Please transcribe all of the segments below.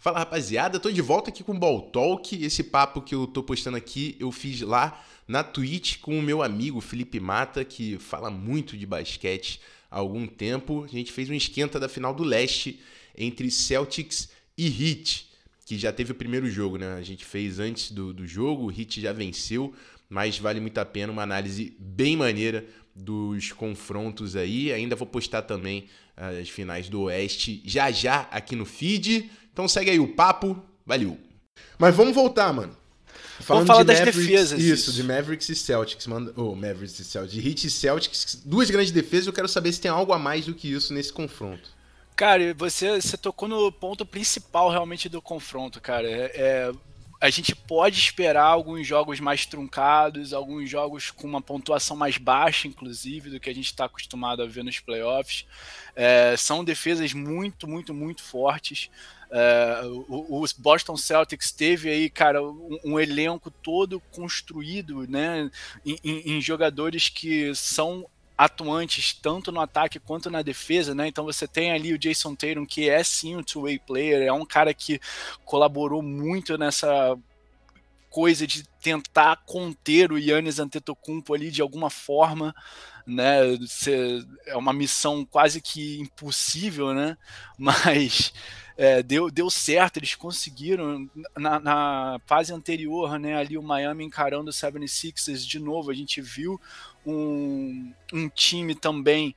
Fala rapaziada, tô de volta aqui com o Ball Talk. Esse papo que eu tô postando aqui eu fiz lá na Twitch com o meu amigo Felipe Mata, que fala muito de basquete há algum tempo. A gente fez um esquenta da final do leste entre Celtics e Heat, que já teve o primeiro jogo, né? A gente fez antes do, do jogo, o Heat já venceu, mas vale muito a pena uma análise bem maneira dos confrontos aí. Ainda vou postar também as finais do Oeste já já aqui no feed. Então segue aí o papo. Valeu. Mas vamos voltar, mano. Falando vamos falar de das Mavericks, defesas. Isso, isso, de Mavericks e Celtics. Manda, oh, Mavericks e Celtics. De Heat e Celtics. Duas grandes defesas. Eu quero saber se tem algo a mais do que isso nesse confronto. Cara, você, você tocou no ponto principal realmente do confronto, cara. É, é, a gente pode esperar alguns jogos mais truncados, alguns jogos com uma pontuação mais baixa, inclusive, do que a gente está acostumado a ver nos playoffs. É, são defesas muito, muito, muito fortes. É, os Boston Celtics teve aí, cara, um, um elenco todo construído, né, em, em, em jogadores que são atuantes tanto no ataque quanto na defesa, né? Então você tem ali o Jason Tatum, que é sim um two-way player, é um cara que colaborou muito nessa coisa de tentar conter o Yannis Antetokounmpo ali de alguma forma, né? É uma missão quase que impossível, né? Mas é, deu, deu certo, eles conseguiram. Na, na, fase anterior, né, ali o Miami encarando o 76ers de novo, a gente viu um, um time também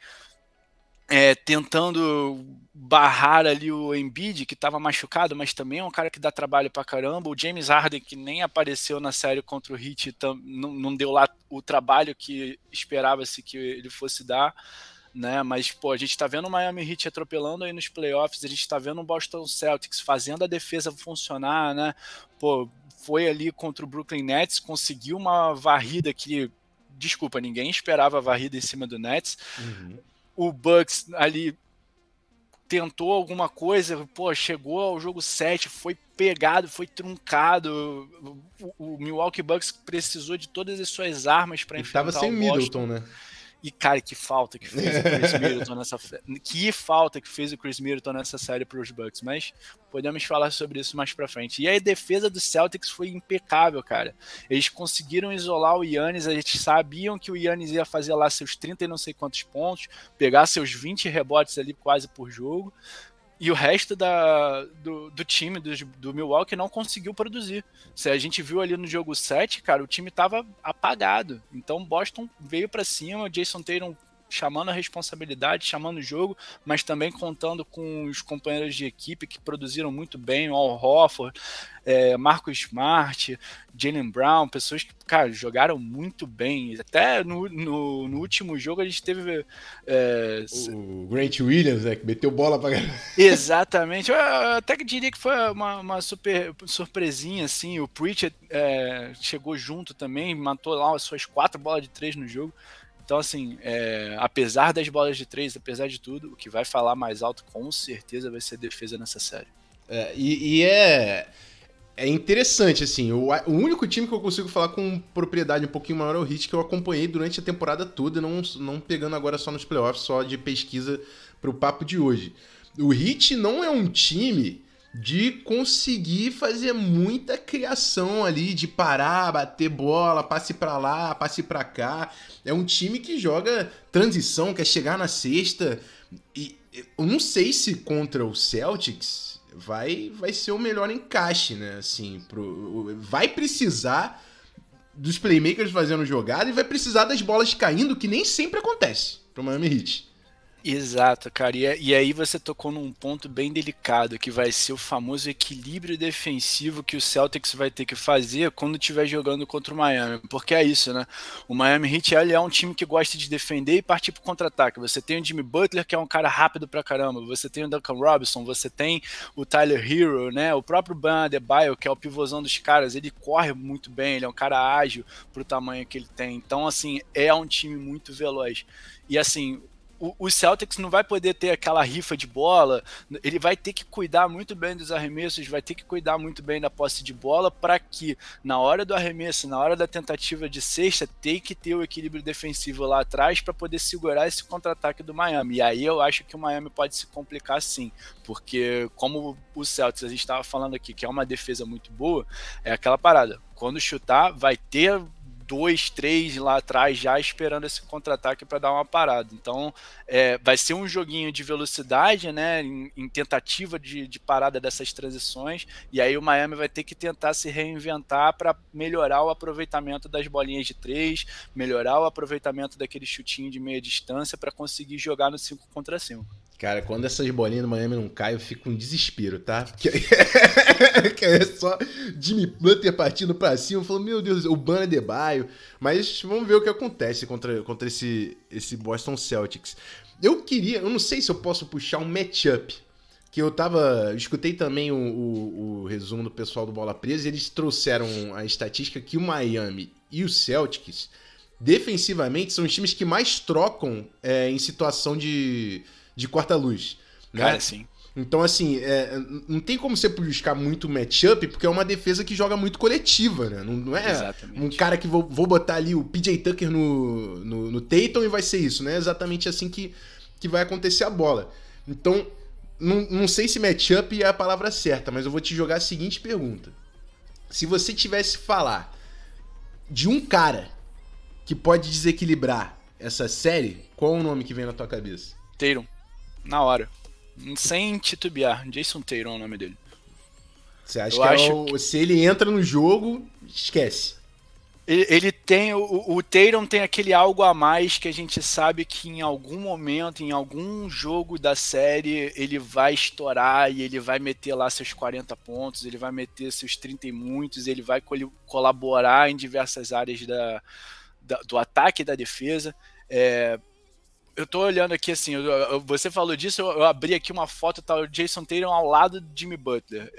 é, tentando barrar ali o Embiid, que estava machucado, mas também é um cara que dá trabalho pra caramba. O James Harden, que nem apareceu na série contra o Heat, não, não deu lá o trabalho que esperava-se que ele fosse dar né? Mas, pô, a gente tá vendo o Miami Heat atropelando aí nos playoffs, a gente tá vendo o Boston Celtics fazendo a defesa funcionar, né? Pô, foi ali contra o Brooklyn Nets, conseguiu uma varrida que, desculpa, ninguém esperava a varrida em cima do Nets. Uhum. O Bucks ali tentou alguma coisa, pô, chegou ao jogo 7, foi pegado, foi truncado. O, o Milwaukee Bucks precisou de todas as suas armas para enfrentar tava sem o Middleton, né? E, cara, que falta que fez o Chris Middleton nessa Que falta que fez o Chris Middleton nessa série para os Bucks. Mas podemos falar sobre isso mais pra frente. E a defesa do Celtics foi impecável, cara. Eles conseguiram isolar o Yannis. Gente sabiam que o Yannis ia fazer lá seus 30 e não sei quantos pontos, pegar seus 20 rebotes ali quase por jogo e o resto da, do, do time do, do, Milwaukee não conseguiu produzir. Se a gente viu ali no jogo 7, cara, o time estava apagado. Então Boston veio para cima, Jason Tatum chamando a responsabilidade, chamando o jogo, mas também contando com os companheiros de equipe que produziram muito bem, o Al Hofford, é, Marcos Smart, Jalen Brown, pessoas que, cara, jogaram muito bem. Até no, no, no último jogo a gente teve. É, o Grant Williams, né? Que meteu bola pra Exatamente. Eu até que diria que foi uma, uma super surpresinha, assim. O Preacher é, chegou junto também, matou lá as suas quatro bolas de três no jogo. Então, assim, é, apesar das bolas de três, apesar de tudo, o que vai falar mais alto com certeza vai ser defesa nessa série. É, e, e, é, é interessante, assim, o, o, único time que eu consigo falar com propriedade um pouquinho maior é o Heat, que eu acompanhei durante a temporada toda, não, não pegando agora só nos playoffs, só de pesquisa para o papo de hoje. O Heat não é um time de conseguir fazer muita criação ali, de parar, bater bola, passe para lá, passe para cá. É um time que joga transição, quer chegar na sexta. E eu não sei se contra o Celtics vai vai ser o melhor encaixe, né? Assim, pro, vai precisar dos playmakers fazendo jogada e vai precisar das bolas caindo, que nem sempre acontece pro Miami Heat. Exato, cara. E, e, aí você tocou num ponto bem delicado, que vai ser o famoso equilíbrio defensivo que o Celtics vai ter que fazer quando estiver jogando contra o Miami. Porque é isso, né? O Miami Heat ele é um time que gosta de defender e partir pro contra-ataque. Você tem o Jimmy Butler, que é um cara rápido pra caramba. Você tem o Duncan Robinson, você tem o Tyler Hero, né? O próprio Ban Adebayo, que é o pivôzão dos caras, ele corre muito bem, ele é um cara ágil pro tamanho que ele tem. Então, assim, é um time muito veloz. E assim, o, Celtics não vai poder ter aquela rifa de bola, ele vai ter que cuidar muito bem dos arremessos, vai ter que cuidar muito bem da posse de bola para que na hora do arremesso, na hora da tentativa de sexta, tem que ter o equilíbrio defensivo lá atrás para poder segurar esse contra-ataque do Miami. E aí eu acho que o Miami pode se complicar sim, porque como o Celtics a gente estava falando aqui, que é uma defesa muito boa, é aquela parada. Quando chutar, vai ter dois, três lá atrás já esperando esse contra-ataque para dar uma parada. Então, é, vai ser um joguinho de velocidade, né, em, em tentativa de, de, parada dessas transições, e aí o Miami vai ter que tentar se reinventar para melhorar o aproveitamento das bolinhas de três, melhorar o aproveitamento daquele chutinho de meia distância para conseguir jogar no 5 contra 5. Cara, quando essas bolinhas do Miami não caem, eu fico com desespero, tá? Que, que é só Jimmy Butler partindo pra cima. Falo, meu Deus, o Bana de Baio. Mas vamos ver o que acontece contra, contra esse, esse Boston Celtics. Eu queria, eu não sei se eu posso puxar um matchup. Que eu tava. Eu escutei também o, o, o resumo do pessoal do Bola Presa e eles trouxeram a estatística que o Miami e o Celtics, defensivamente, são os times que mais trocam é, em situação de de corta-luz. Né? Cara, sim. Então, assim, é, não tem como você buscar muito matchup, porque é uma defesa que joga muito coletiva, né? Não, não é exatamente. um cara que vou, vou botar ali o PJ Tucker no, no, no Tatum e vai ser isso, né? É exatamente assim que, que vai acontecer a bola. Então, não, não sei se matchup é a palavra certa, mas eu vou te jogar a seguinte pergunta. Se você tivesse falar de um cara que pode desequilibrar essa série, qual é o nome que vem na tua cabeça? Tatum na hora. Sem titubear. Jason Tatum é o nome dele. Você acha Eu que, é o... que, se ele entra no jogo, esquece. Ele, ele tem. O, o Tatum tem aquele algo a mais que a gente sabe que em algum momento, em algum jogo da série, ele vai estourar e ele vai meter lá seus 40 pontos, ele vai meter seus 30 e muitos, ele vai colaborar em diversas áreas da, da do ataque e da defesa. É, eu tô olhando aqui assim, eu, eu, você falou disso, eu, eu, abri aqui uma foto, tá o Jason Tatum ao lado de Jimmy Butler.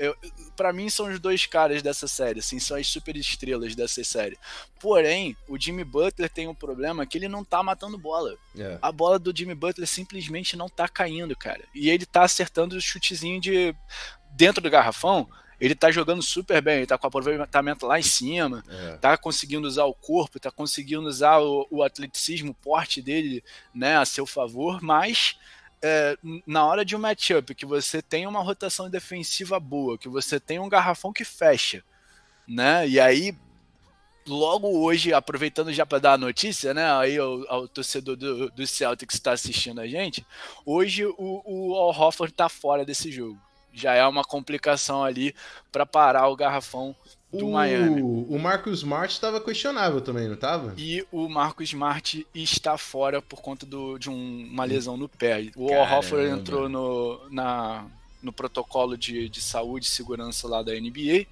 para mim são os dois caras dessa série, assim, são as super estrelas dessa série. Porém, o Jimmy Butler tem um problema que ele não tá matando bola. É. A bola do Jimmy Butler simplesmente não tá caindo, cara. E ele tá acertando o chutezinho de dentro do garrafão ele tá jogando super bem, ele tá com aproveitamento lá em cima, é. tá conseguindo usar o corpo, tá conseguindo usar o, o atleticismo, o porte dele, né, a seu favor, mas é, na hora de um matchup que você tem uma rotação defensiva boa, que você tem um garrafão que fecha, né, e aí logo hoje, aproveitando já para dar a notícia, né? Aí o, o torcedor do, do Celtics está assistindo a gente. Hoje o, o Al Horford está fora desse jogo já é uma complicação ali para parar o garrafão do o, Miami. O Marcus Smart estava questionável também, não estava? E o Marcus Smart está fora por conta do, de um, uma lesão no pé. O Horford entrou no, na, no protocolo de, de saúde e segurança lá da NBA.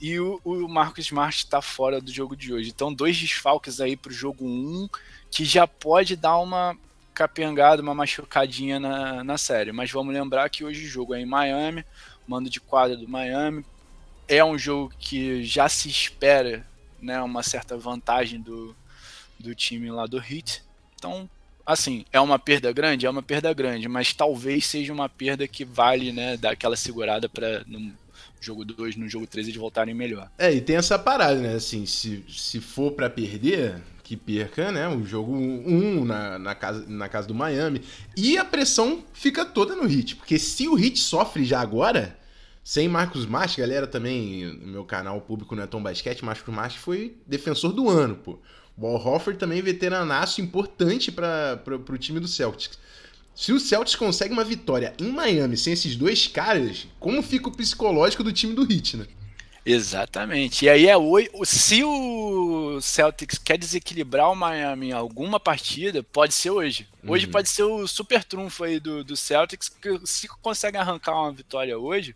E o, o Marcus Smart está fora do jogo de hoje. Então, dois desfalques aí para o jogo 1, que já pode dar uma capengado, uma machucadinha na, na série. Mas vamos lembrar que hoje o jogo é em Miami, mando de quadra do Miami. É um jogo que já se espera né, uma certa vantagem do, do time lá do Heat. Então, assim, é uma perda grande? É uma perda grande, mas talvez seja uma perda que vale né, dar aquela segurada para no jogo 2, no jogo 3 eles voltarem melhor. É, e tem essa parada, né? Assim, se, se for para perder, que perca, né? O jogo 1 um na, na, casa, na casa do Miami. E a pressão fica toda no Hit. Porque se o Hit sofre já agora, sem Marcos Smart, galera também, no meu canal público não é tão basquete, Marcos Smart foi defensor do ano, pô. O Al Hofford também veteranaço importante para o time do Celtics. Se o Celtics consegue uma vitória em Miami sem esses dois caras, como fica o psicológico do time do Heat, né? Exatamente. E aí é hoje. Se o Celtics quer desequilibrar o Miami em alguma partida, pode ser hoje. Hoje uhum. pode ser o super trunfo aí do, do Celtics, que se consegue arrancar uma vitória hoje,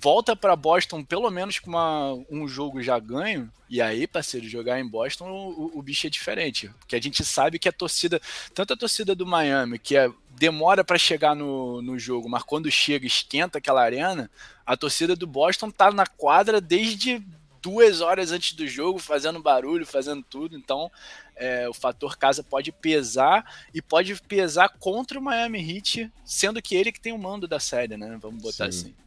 volta para Boston pelo menos com uma, um jogo já ganho, e aí, parceiro, jogar em Boston o, o, bicho é diferente. Porque a gente sabe que a torcida, tanto a torcida do Miami, que é, demora para chegar no, no jogo, mas quando chega, esquenta aquela arena, a torcida do Boston tá na quadra desde duas horas antes do jogo, fazendo barulho, fazendo tudo. Então é, o fator casa pode pesar e pode pesar contra o Miami Heat, sendo que ele que tem o mando da série, né? Vamos botar Sim. assim.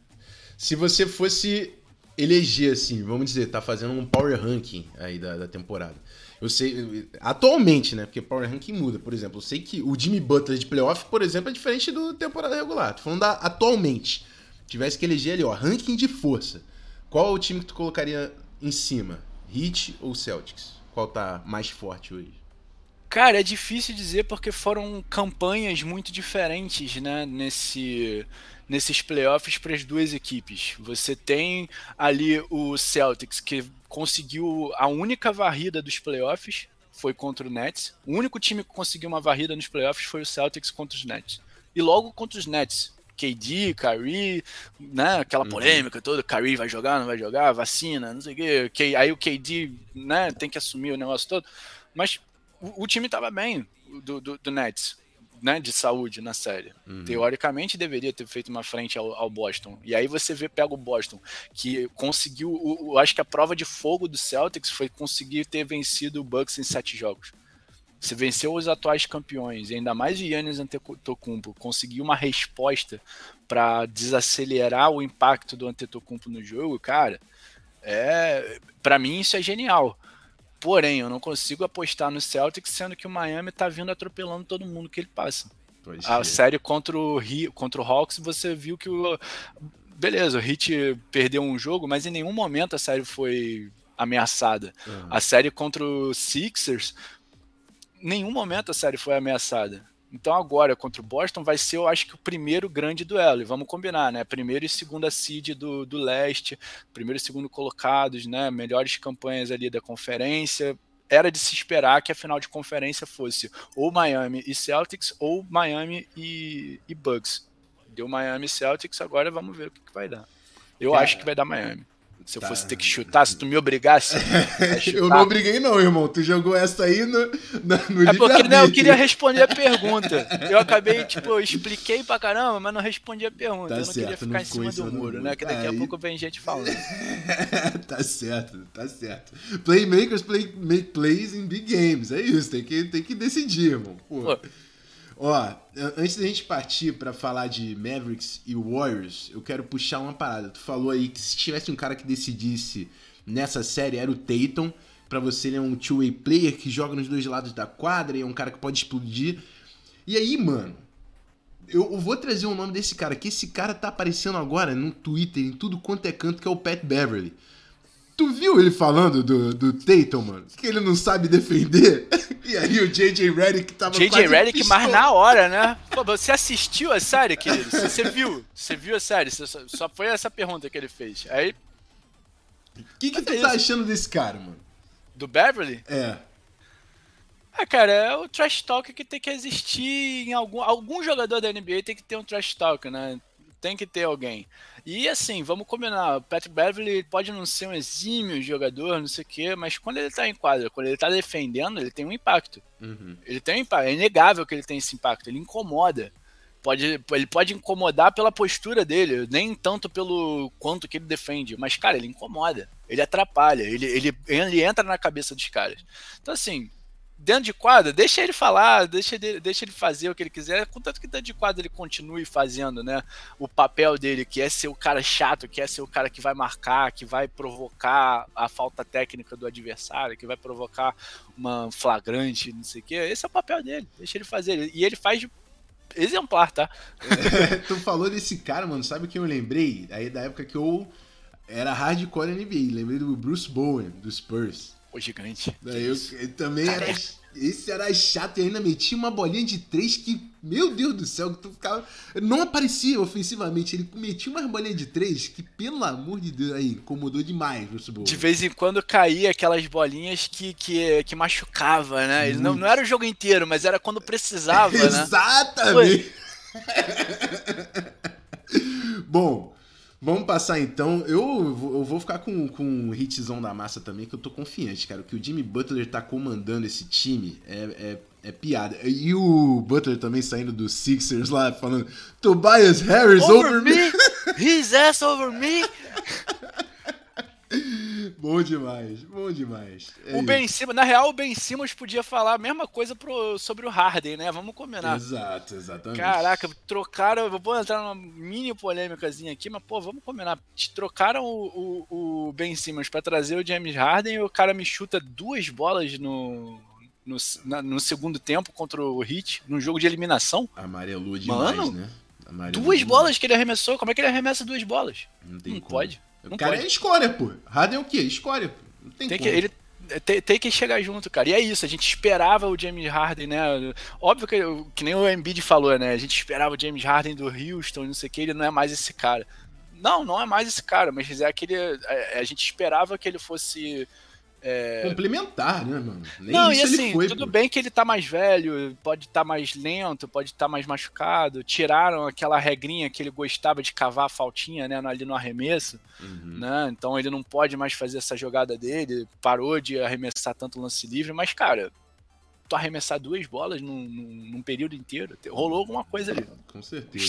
Se você fosse eleger, assim, vamos dizer, tá fazendo um power ranking aí da, da temporada. Eu sei, atualmente, né? Porque Power Ranking muda, por exemplo. Eu sei que o Jimmy Butler de playoff, por exemplo, é diferente do temporada regular. Tô falando da atualmente. Tivesse que eleger ali, ó, ranking de força. Qual o time que tu colocaria em cima? Heat ou Celtics? Qual tá mais forte hoje? Cara, é difícil dizer porque foram campanhas muito diferentes, né, nesse nesses playoffs para as duas equipes. Você tem ali o Celtics que conseguiu a única varrida dos playoffs foi contra o Nets. O único time que conseguiu uma varrida nos playoffs foi o Celtics contra os Nets. E logo contra os Nets, KD, Kyrie, né, aquela uhum. polêmica uhum. toda, Kyrie vai jogar, não vai jogar, vacina, não sei o quê. Aí o KD, né, tem que assumir o negócio todo. Mas o, o time estava bem do, do, do Nets né, de saúde na série. Uhum. Teoricamente deveria ter feito uma frente ao, ao, Boston. E aí você vê, pega o Boston, que conseguiu. O, o, acho que a prova de fogo do Celtics foi conseguir ter vencido o Bucks em sete jogos. Você venceu os atuais campeões, e ainda mais o Yannis Antetokounmpo, conseguiu uma resposta para desacelerar o impacto do Antetokounmpo no jogo, cara. É, para mim isso é genial. Porém, eu não consigo apostar no Celtics, sendo que o Miami tá vindo atropelando todo mundo que ele passa. Pois a é. série contra o, Rio, contra o Hawks, você viu que o. Beleza, o Heat perdeu um jogo, mas em nenhum momento a série foi ameaçada. Uhum. A série contra o Sixers, nenhum momento a série foi ameaçada. Então agora contra o Boston vai ser, eu acho que o primeiro grande duelo. E vamos combinar, né? Primeiro e segunda seed do, do leste, primeiro e segundo colocados, né? Melhores campanhas ali da conferência. Era de se esperar que a final de conferência fosse ou Miami e Celtics ou Miami e, e Bucks. Deu Miami e Celtics, agora vamos ver o que, que vai dar. Eu acho que vai dar Miami. Se eu tá. fosse ter que chutar, se tu me obrigasse. eu não obriguei, não, irmão. Tu jogou essa aí no, no, É porque né, eu queria responder a pergunta. Eu acabei, tipo, eu expliquei pra caramba, mas não respondi a pergunta. Tá eu não certo, queria ficar não em cima do muro, né? Que daqui aí... a pouco vem gente falando. tá certo, tá certo. Playmakers play, make plays in big games. É isso, tem que, tem que decidir, irmão. Pô. Pô. Ó, antes da gente partir para falar de Mavericks e Warriors, eu quero puxar uma parada. Tu falou aí que se tivesse um cara que decidisse nessa série era o Tatum. Para você ele é um two-way player que joga nos dois lados da quadra e é um cara que pode explodir. E aí, mano, eu vou trazer o nome desse cara, que esse cara tá aparecendo agora no Twitter, em tudo quanto é canto, que é o Pat Beverly. Tu viu ele falando do, do Tatum, mano? Que ele não sabe defender? E aí o J.J. Redick tava J.J. Redick mais na hora, né? Pô, você assistiu a série, querido? Você viu? Você viu a série? Só foi essa pergunta que ele fez. Aí... O que que tu é tá achando desse cara, mano? Do Beverly? É. Ah, cara, é o trash talk que tem que existir em algum... Algum jogador da NBA tem que ter um trash talk, né? Tem que ter alguém. E assim, vamos combinar, o Patrick Beverly pode não ser um exímio jogador, não sei o quê, mas quando ele tá em quadra, quando ele tá defendendo, ele tem um impacto. Uhum. Ele tem um impacto, é inegável que ele tem esse impacto, ele incomoda. Pode, ele pode incomodar pela postura dele, nem tanto pelo quanto que ele defende, mas, cara, ele incomoda, ele atrapalha, ele, ele, ele entra na cabeça dos caras. Então, assim, dentro de quadra, deixa ele falar, deixa ele, deixa ele fazer o que ele quiser, contanto que dentro de quadra ele continue fazendo, né, o papel dele, que é ser o cara chato, que é ser o cara que vai marcar, que vai provocar a falta técnica do adversário, que vai provocar uma flagrante, não sei o que, esse é o papel dele, deixa ele fazer, e ele faz de exemplar, tá? tu falou desse cara, mano, sabe quem eu lembrei? Aí da época que eu era hardcore NBA, lembrei do Bruce Bowen, do Spurs. O gigante. Daí eu, eu, também era. Esse era chato e ainda metia uma bolinha de três que, meu Deus do céu, tu ficava. Não aparecia ofensivamente, ele metia uma bolinha de três que, pelo amor de Deus, aí, incomodou demais o Super De vez em quando caía aquelas bolinhas que, que, que machucava, né? Ele não, não era o jogo inteiro, mas era quando precisava, né? Exatamente! Bom, Vamos passar então. Eu, eu vou ficar com, com um hitzão da massa também, que eu tô confiante, cara. Que o Jimmy Butler tá comandando esse time é, é, é piada. E o Butler também saindo do Sixers lá, falando: Tobias Harris over, over me! His ass over me! bom demais, bom demais. É o Ben Simmons, na real, o Ben Simmons podia falar a mesma coisa pro, sobre o Harden, né? Vamos combinar. Exato, exatamente. Caraca, trocaram. Vou entrar numa mini polêmicazinha aqui, mas, pô, vamos combinar. Trocaram o, o, o Ben Simmons para trazer o James Harden e o cara me chuta duas bolas no, no, na, no segundo tempo contra o Heat, num jogo de eliminação. Amarelou demais, Mano, né? Amarelou duas demais. bolas que ele arremessou. Como é que ele arremessa duas bolas? Não, Não pode. O cara pode. é escolha, pô. Harden é o quê? Escolha. Não tem, tem que, ele tem, tem, que chegar junto, cara. E é isso, a gente esperava o James Harden, né? Óbvio que, que nem o Embiid falou, né? A gente esperava o James Harden do Houston, não sei o que, ele não é mais esse cara. Não, não é mais esse cara, mas é aquele. A, a gente esperava que ele fosse é... Complementar, né, mano? Nem não, e assim, foi, tudo pô. bem que ele tá mais velho, pode estar tá mais lento, pode estar tá mais machucado. Tiraram aquela regrinha que ele gostava de cavar a faltinha, né, ali no arremesso, uhum. né? Então ele não pode mais fazer essa jogada dele, parou de arremessar tanto lance livre, mas, cara, tu arremessar duas bolas num, num, num período inteiro, rolou alguma coisa ali. Com certeza.